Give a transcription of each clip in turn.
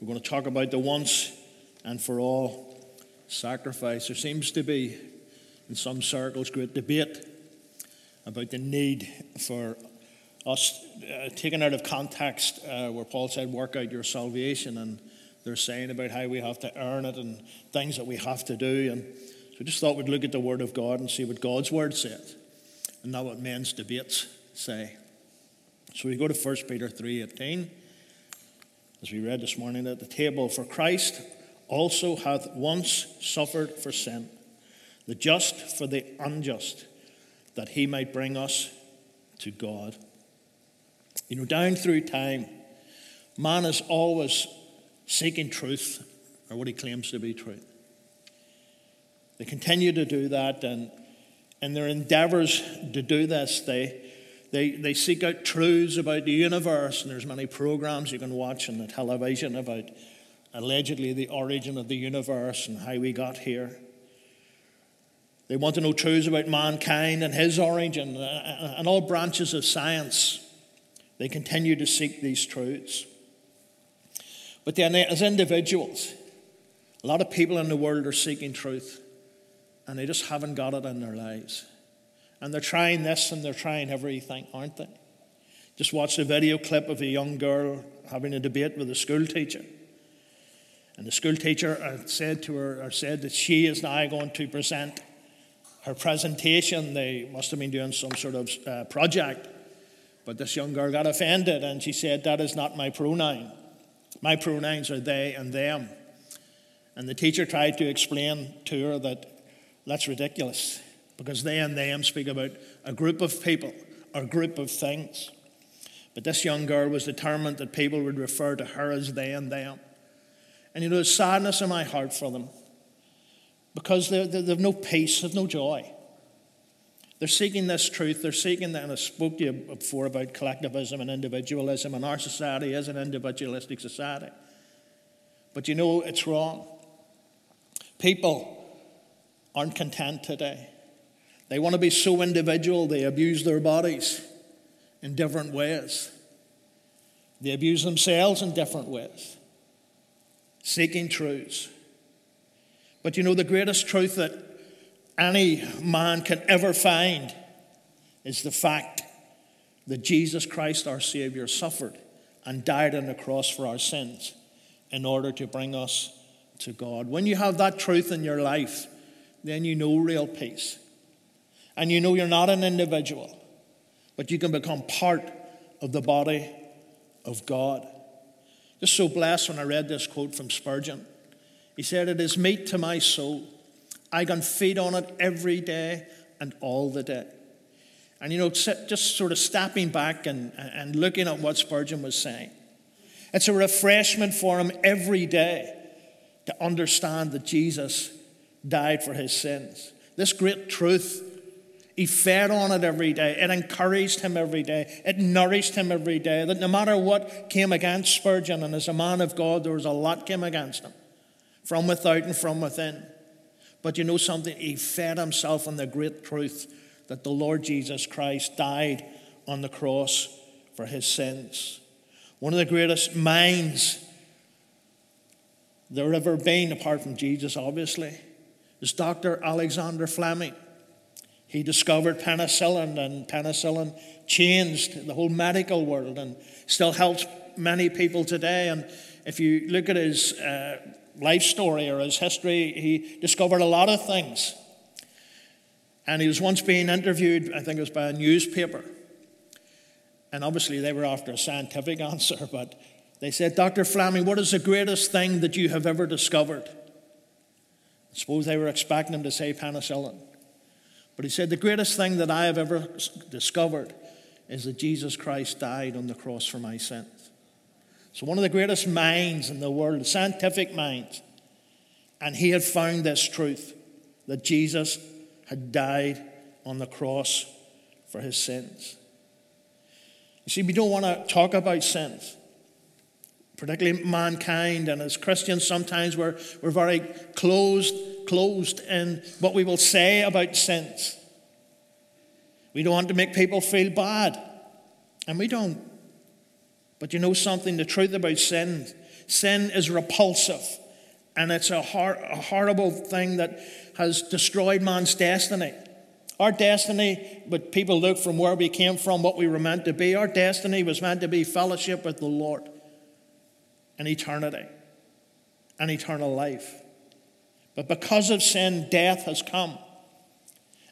We're going to talk about the once and for all sacrifice. There seems to be, in some circles, great debate about the need for us, uh, taken out of context, uh, where Paul said, Work out your salvation, and they're saying about how we have to earn it and things that we have to do. And so we just thought we'd look at the Word of God and see what God's Word says, and not what men's debates say. So we go to 1 Peter 3:18, as we read this morning at the table. For Christ also hath once suffered for sin, the just for the unjust, that he might bring us to God. You know, down through time, man is always seeking truth, or what he claims to be truth. They continue to do that, and in their endeavors to do this, they, they, they seek out truths about the universe, and there's many programs you can watch on the television about allegedly the origin of the universe and how we got here. They want to know truths about mankind and his origin uh, uh, and all branches of science. They continue to seek these truths. But then, as individuals, a lot of people in the world are seeking truth and they just haven't got it in their lives. And they're trying this and they're trying everything, aren't they? Just watched a video clip of a young girl having a debate with a school teacher. And the school teacher said to her, or said that she is now going to present her presentation. They must have been doing some sort of uh, project. But this young girl got offended and she said, That is not my pronoun. My pronouns are they and them. And the teacher tried to explain to her that that's ridiculous because they and them speak about a group of people or a group of things. But this young girl was determined that people would refer to her as they and them. And you know, there's sadness in my heart for them because they have no peace, they have no joy. They're seeking this truth. They're seeking that. And I spoke to you before about collectivism and individualism, and our society is an individualistic society. But you know, it's wrong. People aren't content today. They want to be so individual, they abuse their bodies in different ways. They abuse themselves in different ways, seeking truths. But you know, the greatest truth that any man can ever find is the fact that Jesus Christ, our Savior, suffered and died on the cross for our sins in order to bring us to God. When you have that truth in your life, then you know real peace. And you know you're not an individual, but you can become part of the body of God. Just so blessed when I read this quote from Spurgeon. He said, It is meat to my soul I can feed on it every day and all the day. And you know, just sort of stepping back and, and looking at what Spurgeon was saying. It's a refreshment for him every day to understand that Jesus died for his sins. This great truth, he fed on it every day. It encouraged him every day. It nourished him every day. That no matter what came against Spurgeon, and as a man of God, there was a lot came against him from without and from within. But you know something? He fed himself on the great truth that the Lord Jesus Christ died on the cross for his sins. One of the greatest minds there ever been, apart from Jesus, obviously, is Dr. Alexander Fleming. He discovered penicillin, and penicillin changed the whole medical world and still helps many people today. And if you look at his uh, life story or his history, he discovered a lot of things. And he was once being interviewed, I think it was by a newspaper. And obviously, they were after a scientific answer, but they said, Dr. Fleming, what is the greatest thing that you have ever discovered? I suppose they were expecting him to say penicillin. But he said, The greatest thing that I have ever discovered is that Jesus Christ died on the cross for my sins. So, one of the greatest minds in the world, scientific minds, and he had found this truth that Jesus had died on the cross for his sins. You see, we don't want to talk about sins, particularly mankind, and as Christians, sometimes we're, we're very closed, closed in what we will say about sins. We don't want to make people feel bad, and we don't. But you know something? The truth about sin, Sin is repulsive, and it's a, hor- a horrible thing that has destroyed man's destiny. Our destiny, but people look from where we came from, what we were meant to be, our destiny was meant to be fellowship with the Lord and eternity and eternal life. But because of sin, death has come.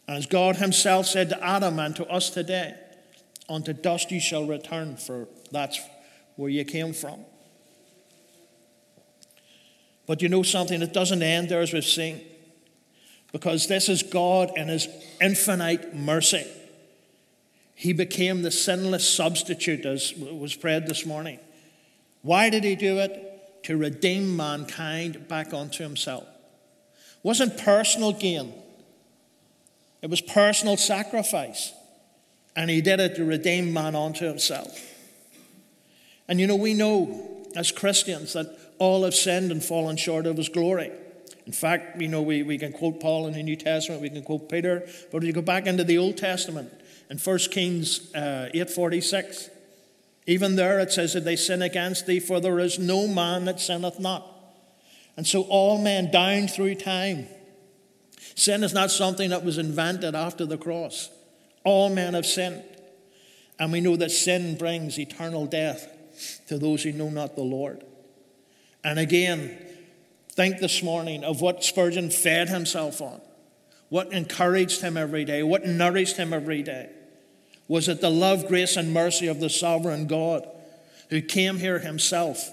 And as God Himself said to Adam and to us today, unto dust you shall return, for that's where you came from. But you know something, it doesn't end there as we've seen because this is God in His infinite mercy. He became the sinless substitute, as was prayed this morning. Why did He do it? To redeem mankind back unto Himself. Wasn't personal gain, it was personal sacrifice. And He did it to redeem man unto Himself. And you know, we know as Christians that all have sinned and fallen short of His glory. In fact, you know, we, we can quote Paul in the New Testament, we can quote Peter, but if you go back into the Old Testament, in 1 Kings uh, 8.46, even there it says that they sin against thee, for there is no man that sinneth not. And so all men down through time, sin is not something that was invented after the cross. All men have sinned. And we know that sin brings eternal death to those who know not the Lord. And again, think this morning of what Spurgeon fed himself on, what encouraged him every day, what nourished him every day. Was it the love, grace, and mercy of the sovereign God who came here himself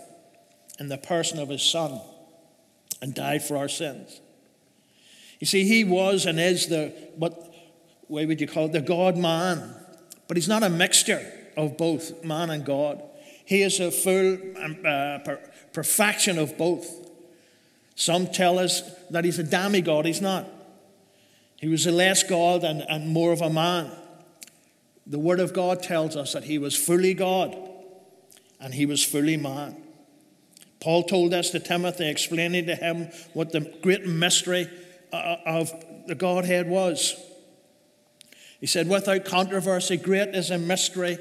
in the person of his Son and died for our sins? You see, he was and is the, what way would you call it, the God man. But he's not a mixture of both man and God. He is a full um, uh, perfection of both. Some tell us that he's a demigod. He's not. He was a less God and, and more of a man. The Word of God tells us that he was fully God and he was fully man. Paul told us to Timothy, explaining to him what the great mystery uh, of the Godhead was. He said, Without controversy, great is a mystery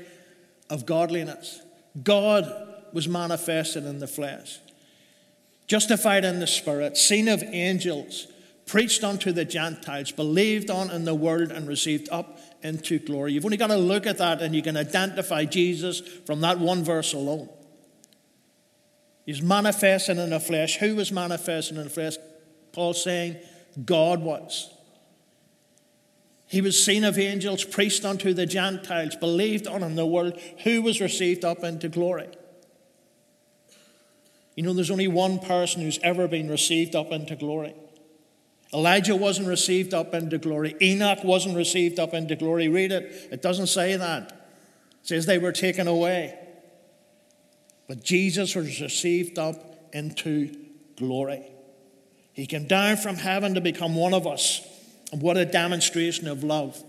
of godliness. God was manifested in the flesh justified in the Spirit, seen of angels, preached unto the Gentiles, believed on in the world, and received up into glory. You've only got to look at that and you can identify Jesus from that one verse alone. He's manifesting in the flesh. Who was manifesting in the flesh? Paul saying, God was. He was seen of angels, preached unto the Gentiles, believed on in the world, who was received up into glory. You know, there's only one person who's ever been received up into glory. Elijah wasn't received up into glory. Enoch wasn't received up into glory. Read it. It doesn't say that. It says they were taken away. But Jesus was received up into glory. He came down from heaven to become one of us. And what a demonstration of love.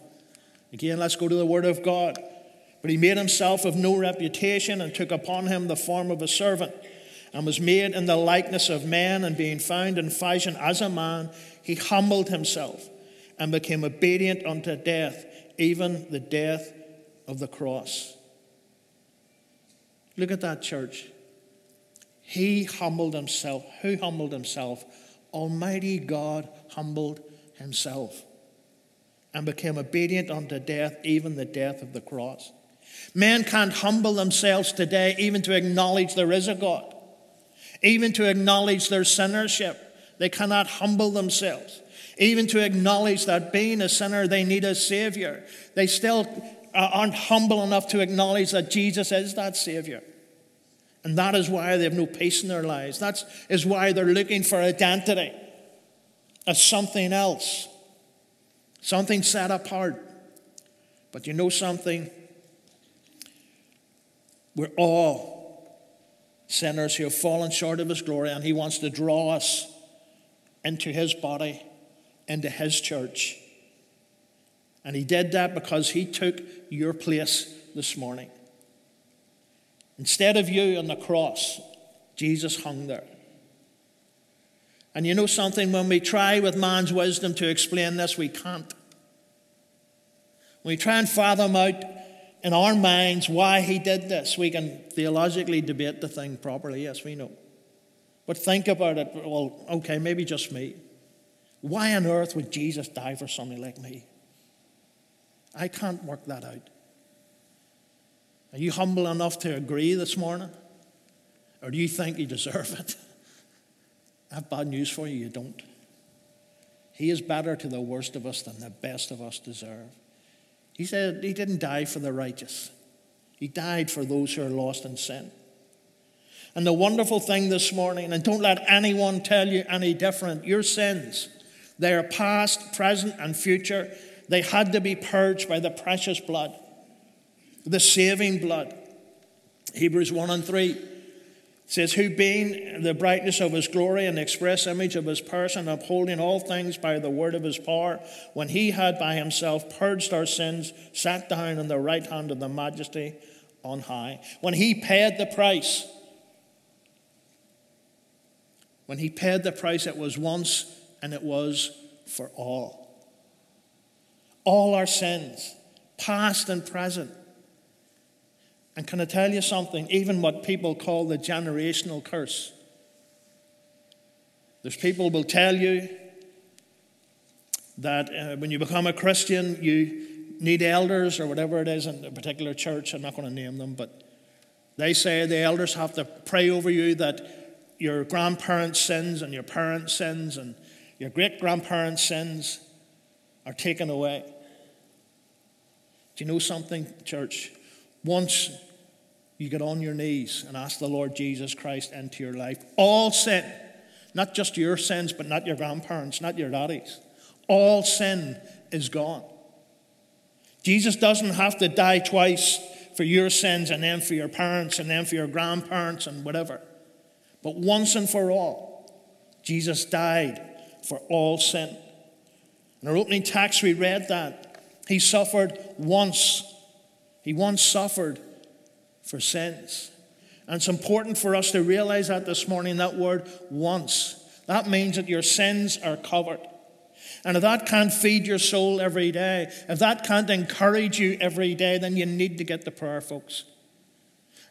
Again, let's go to the Word of God. But he made himself of no reputation and took upon him the form of a servant and was made in the likeness of men, and being found in fashion as a man, he humbled himself and became obedient unto death, even the death of the cross. Look at that, church. He humbled himself. Who humbled himself? Almighty God humbled himself and became obedient unto death, even the death of the cross. Men can't humble themselves today even to acknowledge there is a God even to acknowledge their sinnership. They cannot humble themselves. Even to acknowledge that being a sinner, they need a Savior. They still Uh, aren't humble enough to acknowledge that Jesus is that Savior. And that is why they have no peace in their lives. That is why they're looking for identity as something else, something set apart. But you know something? We're all sinners who have fallen short of his glory, and he wants to draw us into his body, into his church. And he did that because he took your place this morning. Instead of you on the cross, Jesus hung there. And you know something? When we try with man's wisdom to explain this, we can't. When we try and fathom out in our minds why he did this. We can theologically debate the thing properly, yes, we know. But think about it. Well, okay, maybe just me. Why on earth would Jesus die for somebody like me? I can't work that out. Are you humble enough to agree this morning? Or do you think you deserve it? I have bad news for you, you don't. He is better to the worst of us than the best of us deserve. He said he didn't die for the righteous, he died for those who are lost in sin. And the wonderful thing this morning, and don't let anyone tell you any different, your sins, they are past, present, and future. They had to be purged by the precious blood, the saving blood. Hebrews 1 and 3 says, Who being the brightness of his glory and the express image of his person, upholding all things by the word of his power, when he had by himself purged our sins, sat down on the right hand of the majesty on high. When he paid the price, when he paid the price, it was once and it was for all. All our sins, past and present. And can I tell you something? Even what people call the generational curse. There's people will tell you that uh, when you become a Christian, you need elders or whatever it is in a particular church. I'm not going to name them, but they say the elders have to pray over you that your grandparents' sins and your parents' sins and your great grandparents' sins are taken away. Do you know something, church? Once you get on your knees and ask the Lord Jesus Christ into your life, all sin, not just your sins, but not your grandparents, not your daddies, all sin is gone. Jesus doesn't have to die twice for your sins and then for your parents and then for your grandparents and whatever. But once and for all, Jesus died for all sin. In our opening text, we read that he suffered once. He once suffered for sins. And it's important for us to realize that this morning, that word once. That means that your sins are covered. And if that can't feed your soul every day, if that can't encourage you every day, then you need to get the prayer, folks.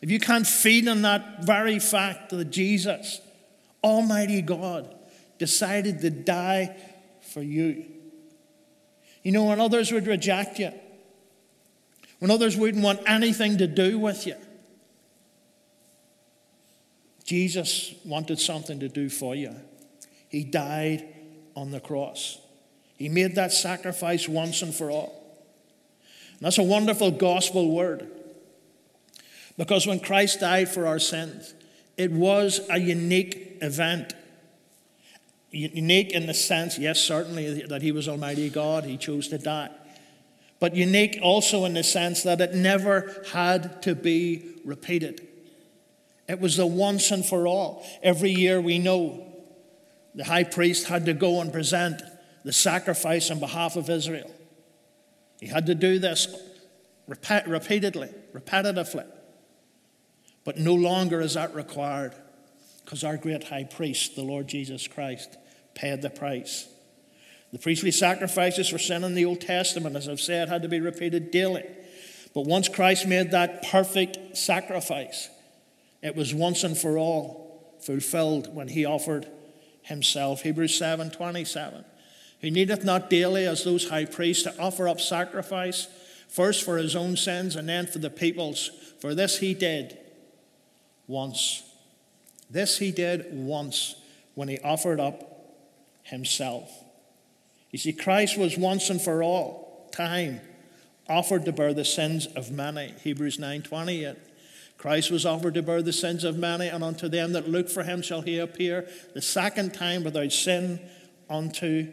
If you can't feed on that very fact that Jesus, Almighty God, decided to die for you. You know, when others would reject you, when others wouldn't want anything to do with you, Jesus wanted something to do for you. He died on the cross. He made that sacrifice once and for all. And that's a wonderful gospel word. Because when Christ died for our sins, it was a unique event. Unique in the sense, yes, certainly, that he was Almighty God, he chose to die. But unique also in the sense that it never had to be repeated. It was the once and for all. Every year we know the high priest had to go and present the sacrifice on behalf of Israel. He had to do this repeatedly, repetitively. But no longer is that required because our great high priest, the Lord Jesus Christ, paid the price. The priestly sacrifices for sin in the Old Testament, as I've said, had to be repeated daily. But once Christ made that perfect sacrifice, it was once and for all fulfilled when he offered himself. Hebrews 7 27. He needeth not daily, as those high priests, to offer up sacrifice, first for his own sins and then for the people's. For this he did once. This he did once when he offered up himself. You see, Christ was once and for all time offered to bear the sins of many. Hebrews 9 28. Christ was offered to bear the sins of many, and unto them that look for him shall he appear the second time without sin unto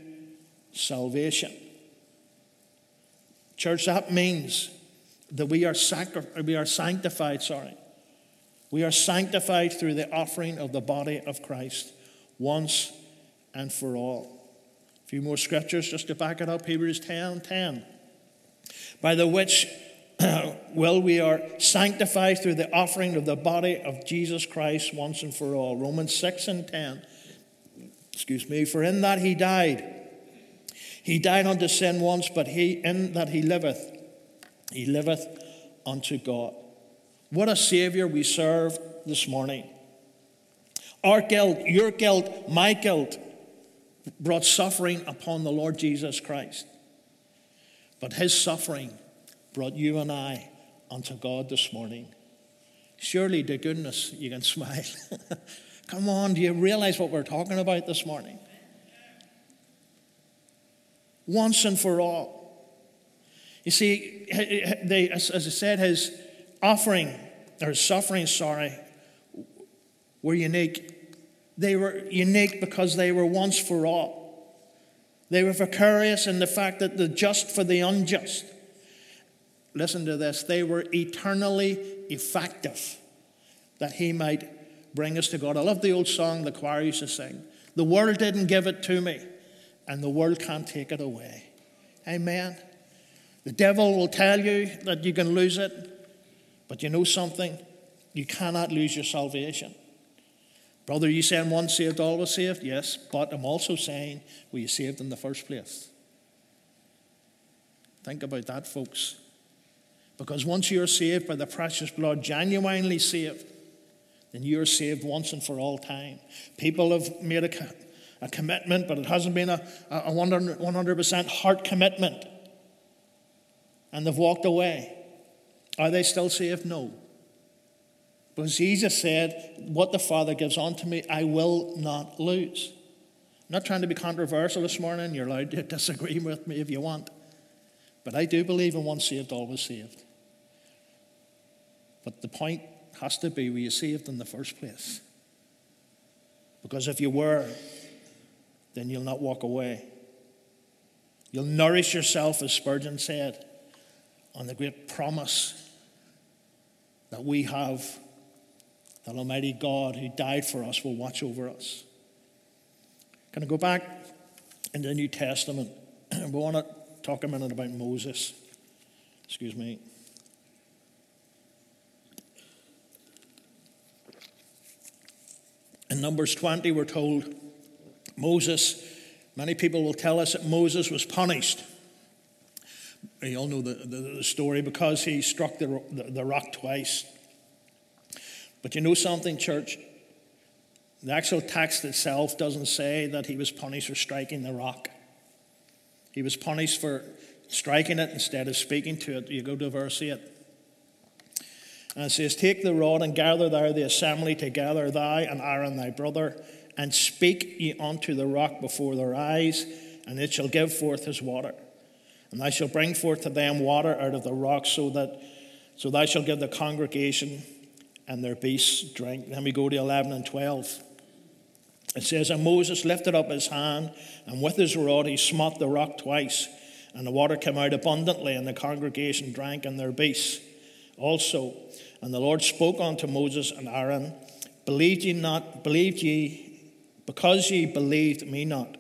salvation. Church, that means that we are, sacri- we are sanctified, sorry, we are sanctified through the offering of the body of Christ once and for all. A few more scriptures just to back it up Hebrews 10 10. By the which will we are sanctified through the offering of the body of Jesus Christ once and for all. Romans 6 and 10. Excuse me, for in that he died. He died unto sin once, but he in that he liveth, he liveth unto God. What a Savior we serve this morning. Our guilt, your guilt, my guilt brought suffering upon the Lord Jesus Christ. But his suffering brought you and I unto God this morning. Surely to goodness you can smile. Come on, do you realize what we're talking about this morning? Once and for all. You see, they, as, I said, his offering, or his suffering, sorry, were unique. They were unique because they were once for all. They were vicarious in the fact that the just for the unjust. Listen to this. They were eternally effective that he might bring us to God. I love the old song the choir used to sing. The world didn't give it to me, and the world can't take it away. Amen. The devil will tell you that you can lose it, but you know something? You cannot lose your salvation. Brother, you saying once saved, always saved? Yes, but I'm also saying, were you saved in the first place? Think about that, folks. Because once you're saved by the precious blood, genuinely saved, then you're saved once and for all time. People have made a, a commitment, but it hasn't been a, a 100% heart commitment. And they've walked away. Are they still saved? No. Because Jesus said, What the Father gives unto me, I will not lose. I'm not trying to be controversial this morning. You're allowed to disagree with me if you want. But I do believe in once saved, always saved. But the point has to be were you saved in the first place? Because if you were, then you'll not walk away. You'll nourish yourself, as Spurgeon said, on the great promise that we have that Almighty God who died for us will watch over us. Can I go back into the New Testament? we want to talk a minute about Moses. Excuse me. In Numbers 20, we're told Moses, many people will tell us that Moses was punished. You all know the, the, the story because he struck the, the, the rock twice. But you know something, church? The actual text itself doesn't say that he was punished for striking the rock. He was punished for striking it instead of speaking to it. You go to verse 8. And it says, Take the rod and gather thou the assembly together, thou and Aaron thy brother, and speak ye unto the rock before their eyes, and it shall give forth his water. And thou shalt bring forth to them water out of the rock, so that so thou shalt give the congregation and their beasts drink. Then we go to 11 and 12. It says, And Moses lifted up his hand, and with his rod he smote the rock twice, and the water came out abundantly, and the congregation drank, and their beasts also. And the Lord spoke unto Moses and Aaron, Believed ye not, believed ye, because ye believed me not,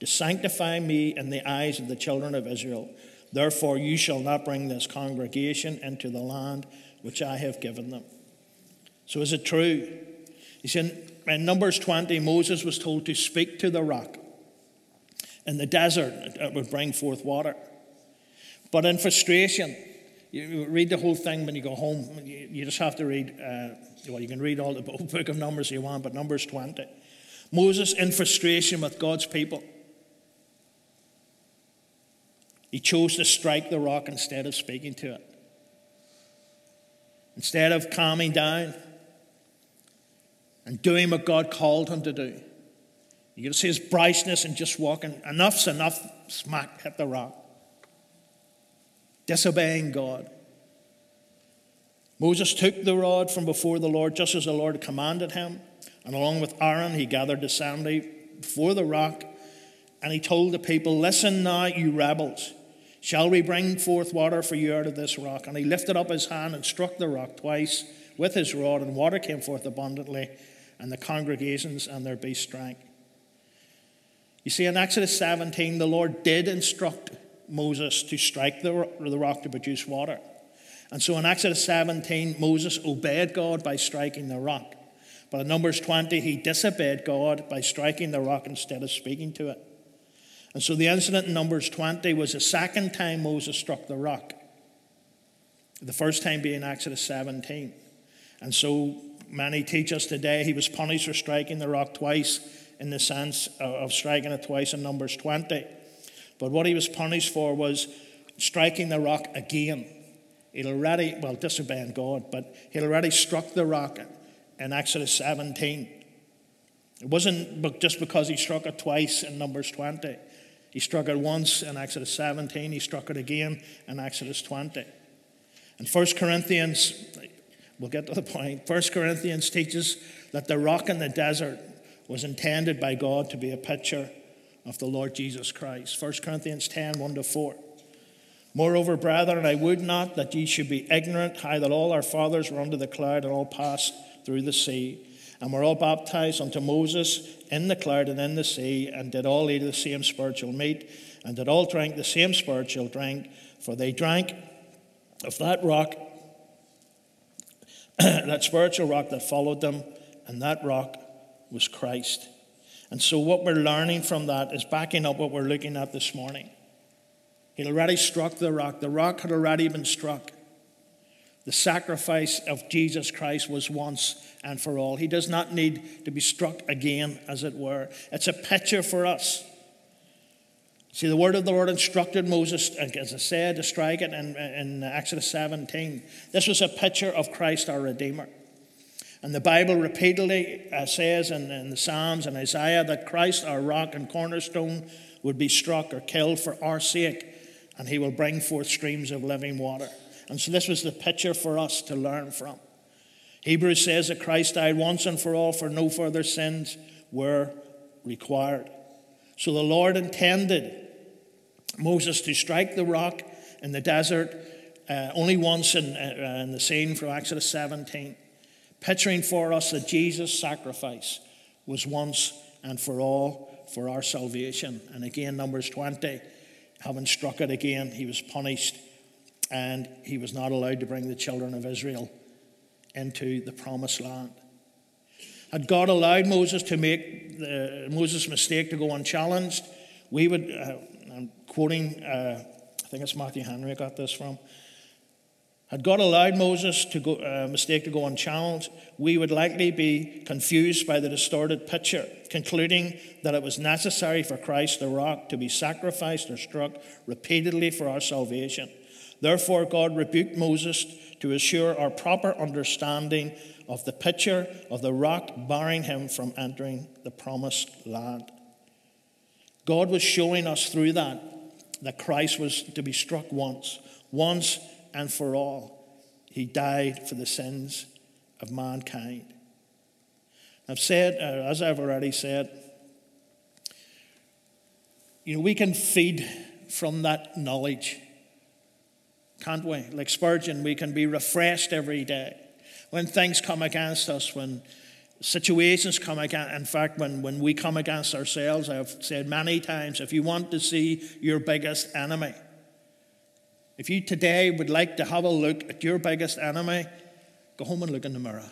to sanctify me in the eyes of the children of Israel. Therefore you shall not bring this congregation into the land which I have given them. So is it true? You see, in Numbers 20, Moses was told to speak to the rock. In the desert, it would bring forth water. But in frustration, you read the whole thing when you go home. You just have to read, uh, well, you can read all the book of Numbers you want, but Numbers 20. Moses, in frustration with God's people, he chose to strike the rock instead of speaking to it. Instead of calming down, and doing what God called him to do. You can see his brightness and just walking. Enough's enough. Smack, hit the rock. Disobeying God. Moses took the rod from before the Lord, just as the Lord commanded him. And along with Aaron, he gathered the assembly before the rock. And he told the people, Listen now, you rebels. Shall we bring forth water for you out of this rock? And he lifted up his hand and struck the rock twice with his rod, and water came forth abundantly and the congregations and their beasts drank. You see, in Exodus 17, the Lord did instruct Moses to strike the, the rock to produce water. And so in Exodus 17, Moses obeyed God by striking the rock. But in Numbers 20, he disobeyed God by striking the rock instead of speaking to it. And so the incident in Numbers 20 was the second time Moses struck the rock, the first time being Exodus 17. And so many teach us today, he was punished for striking the rock twice in the sense of striking it twice in Numbers 20. But what he was punished for was striking the rock again. He'd already, well, disobeying God, but he'd already struck the rock in Exodus 17. It wasn't just because he struck it twice in Numbers 20. He struck it once in Exodus 17, he struck it again in Exodus 20. And 1 Corinthians, we'll get to the point. 1 Corinthians teaches that the rock in the desert was intended by God to be a picture of the Lord Jesus Christ. 1 Corinthians 10 1 to 4. Moreover, brethren, I would not that ye should be ignorant how that all our fathers were under the cloud and all passed through the sea, and were all baptized unto Moses in the cloud and in the sea, and did all eat of the same spiritual meat, and did all drink the same spiritual drink, for they drank of that rock, that spiritual rock that followed them, and that rock was Christ. And so, what we're learning from that is backing up what we're looking at this morning. He'd already struck the rock, the rock had already been struck. The sacrifice of Jesus Christ was once and for all. He does not need to be struck again, as it were. It's a picture for us. See, the word of the Lord instructed Moses, as I said, to strike it in, in Exodus 17. This was a picture of Christ our Redeemer. And the Bible repeatedly uh, says in, in the Psalms and Isaiah that Christ, our rock and cornerstone, would be struck or killed for our sake and he will bring forth streams of living water. And so this was the picture for us to learn from. Hebrews says that Christ died once and for all, for no further sins were required. So the Lord intended Moses to strike the rock in the desert uh, only once in, uh, in the scene from Exodus 17, picturing for us that Jesus' sacrifice was once and for all for our salvation. And again, Numbers 20 having struck it again, he was punished and he was not allowed to bring the children of Israel into the promised land. Had God allowed Moses to make the, Moses' mistake to go unchallenged, we would, uh, quoting, uh, I think it's Matthew Henry I got this from, had God allowed Moses to go, uh, mistake to go unchallenged, we would likely be confused by the distorted picture, concluding that it was necessary for Christ the rock to be sacrificed or struck repeatedly for our salvation. Therefore, God rebuked Moses to assure our proper understanding of the picture of the rock barring him from entering the promised land. God was showing us through that that Christ was to be struck once, once and for all. He died for the sins of mankind. I've said, uh, as I've already said, you know, we can feed from that knowledge, can't we? Like Spurgeon, we can be refreshed every day. When things come against us, when situations come against, in fact, when, when we come against ourselves, I've said many times, if you want to see your biggest enemy, if you today would like to have a look at your biggest enemy, go home and look in the mirror.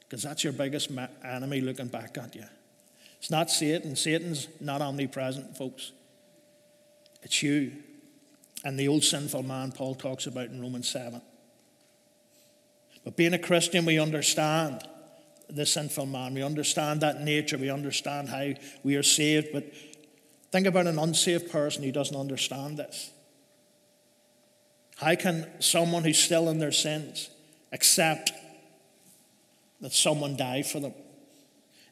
Because that's your biggest enemy looking back at you. It's not Satan. Satan's not omnipresent, folks. It's you and the old sinful man Paul talks about in Romans 7. But being a Christian, we understand the sinful man. We understand that nature. We understand how we are saved. But think about an unsaved person who doesn't understand this. How can someone who's still in their sins accept that someone died for them?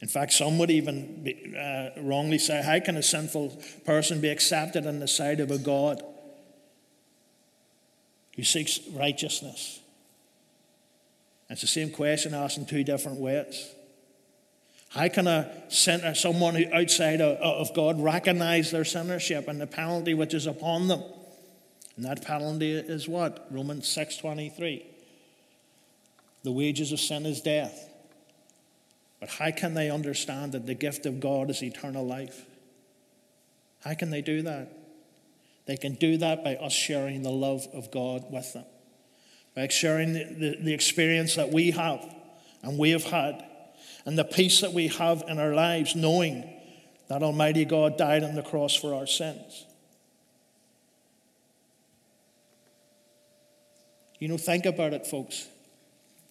In fact, some would even be, uh, wrongly say, How can a sinful person be accepted in the sight of a God who seeks righteousness? It's the same question asked in two different ways. How can a sinner, someone who outside of God recognize their sinnership and the penalty which is upon them? And that penalty is what? Romans 6:23. The wages of sin is death. But how can they understand that the gift of God is eternal life? How can they do that? They can do that by us sharing the love of God with them, by sharing the, the, the experience that we have and we have had, and the peace that we have in our lives, knowing that Almighty God died on the cross for our sins. You know, think about it, folks.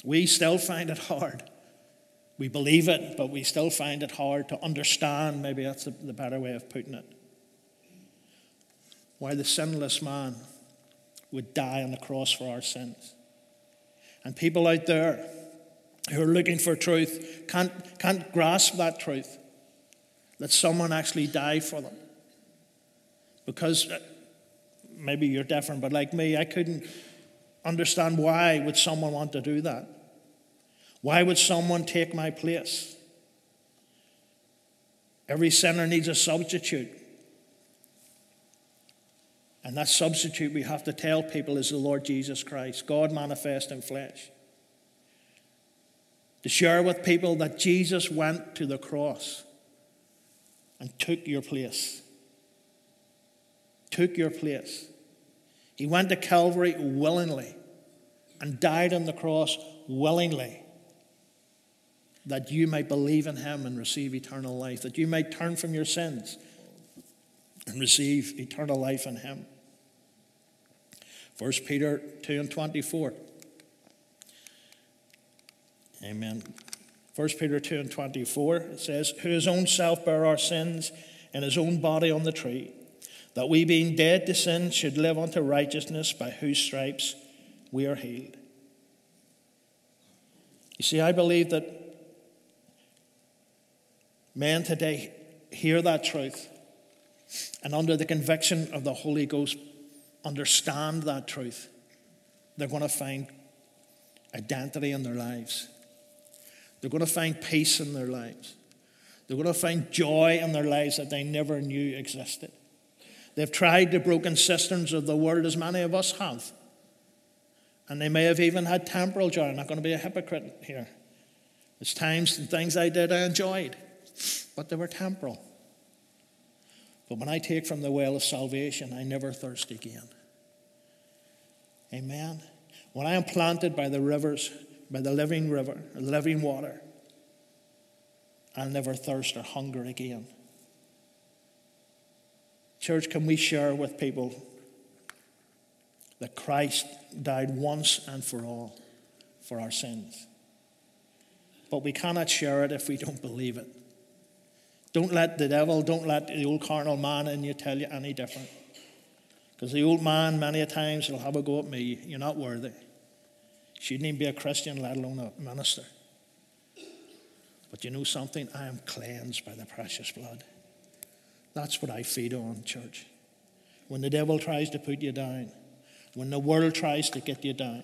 We still find it hard. We believe it, but we still find it hard to understand. Maybe that's the, the better way of putting it. Why the sinless man would die on the cross for our sins. And people out there who are looking for truth can't, can't grasp that truth that someone actually died for them. Because uh, maybe you're different, but like me, I couldn't understand why would someone want to do that? Why would someone take my place? Every sinner needs a substitute. And that substitute we have to tell people is the Lord Jesus Christ, God manifest in flesh. To share with people that Jesus went to the cross and took your place. Took your place. He went to Calvary willingly and died on the cross willingly that you might believe in him and receive eternal life, that you might turn from your sins and receive eternal life in him. 1 Peter 2 and 24. Amen. 1 Peter 2 and 24, it says, Who his own self bare our sins in his own body on the tree, that we being dead to sin should live unto righteousness, by whose stripes we are healed. You see, I believe that men today hear that truth and under the conviction of the Holy Ghost understand that truth, they're going to find identity in their lives. They're going to find peace in their lives. They're going to find joy in their lives that they never knew existed. They've tried the broken cisterns of the world as many of us have. And they may have even had temporal joy. I'm not going to be a hypocrite here. There's times and things I did I enjoyed, but they were temporal. But when I take from the well of salvation, I never thirst again. Amen. When I am planted by the rivers, by the living river, living water, I'll never thirst or hunger again. Church, can we share with people that Christ died once and for all for our sins? But we cannot share it if we don't believe it. Don't let the devil, don't let the old carnal man in you tell you any different. Because the old man, many a times, will have a go at me. You're not worthy. Shouldn't even be a Christian, let alone a minister. But you know something? I am cleansed by the precious blood. That's what I feed on, church. When the devil tries to put you down, when the world tries to get you down,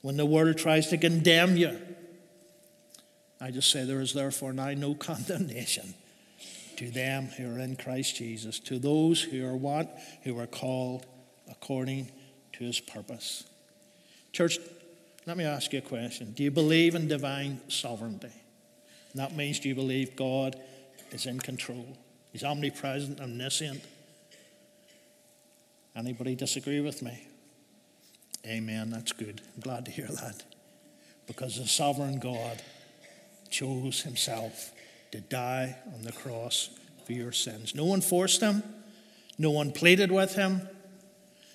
when the world tries to condemn you, I just say there is therefore now no condemnation to them who are in Christ Jesus, to those who are what? Who are called according to his purpose. Church, let me ask you a question. Do you believe in divine sovereignty? And that means do you believe God is in control? He's omnipresent, omniscient. Anybody disagree with me? Amen. That's good. I'm glad to hear that. Because the sovereign God chose himself to die on the cross for your sins. No one forced him, no one pleaded with him.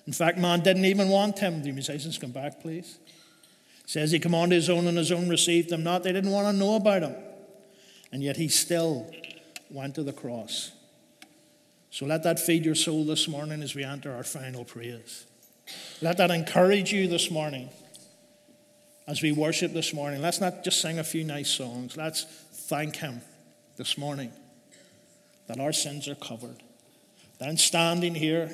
In fact, man didn't even want him. The musicians come back, please. says he commanded his own and his own received them not. They didn't want to know about him. And yet he still went to the cross. So let that feed your soul this morning as we enter our final praise. Let that encourage you this morning as we worship this morning. Let's not just sing a few nice songs. Let's thank Him this morning that our sins are covered. That in standing here,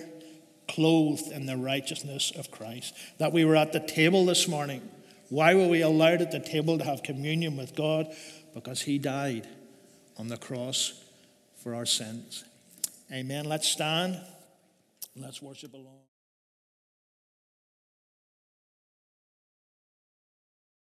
clothed in the righteousness of Christ, that we were at the table this morning. Why were we allowed at the table to have communion with God? Because He died on the cross for our sins. Amen. Let's stand. Let's worship along.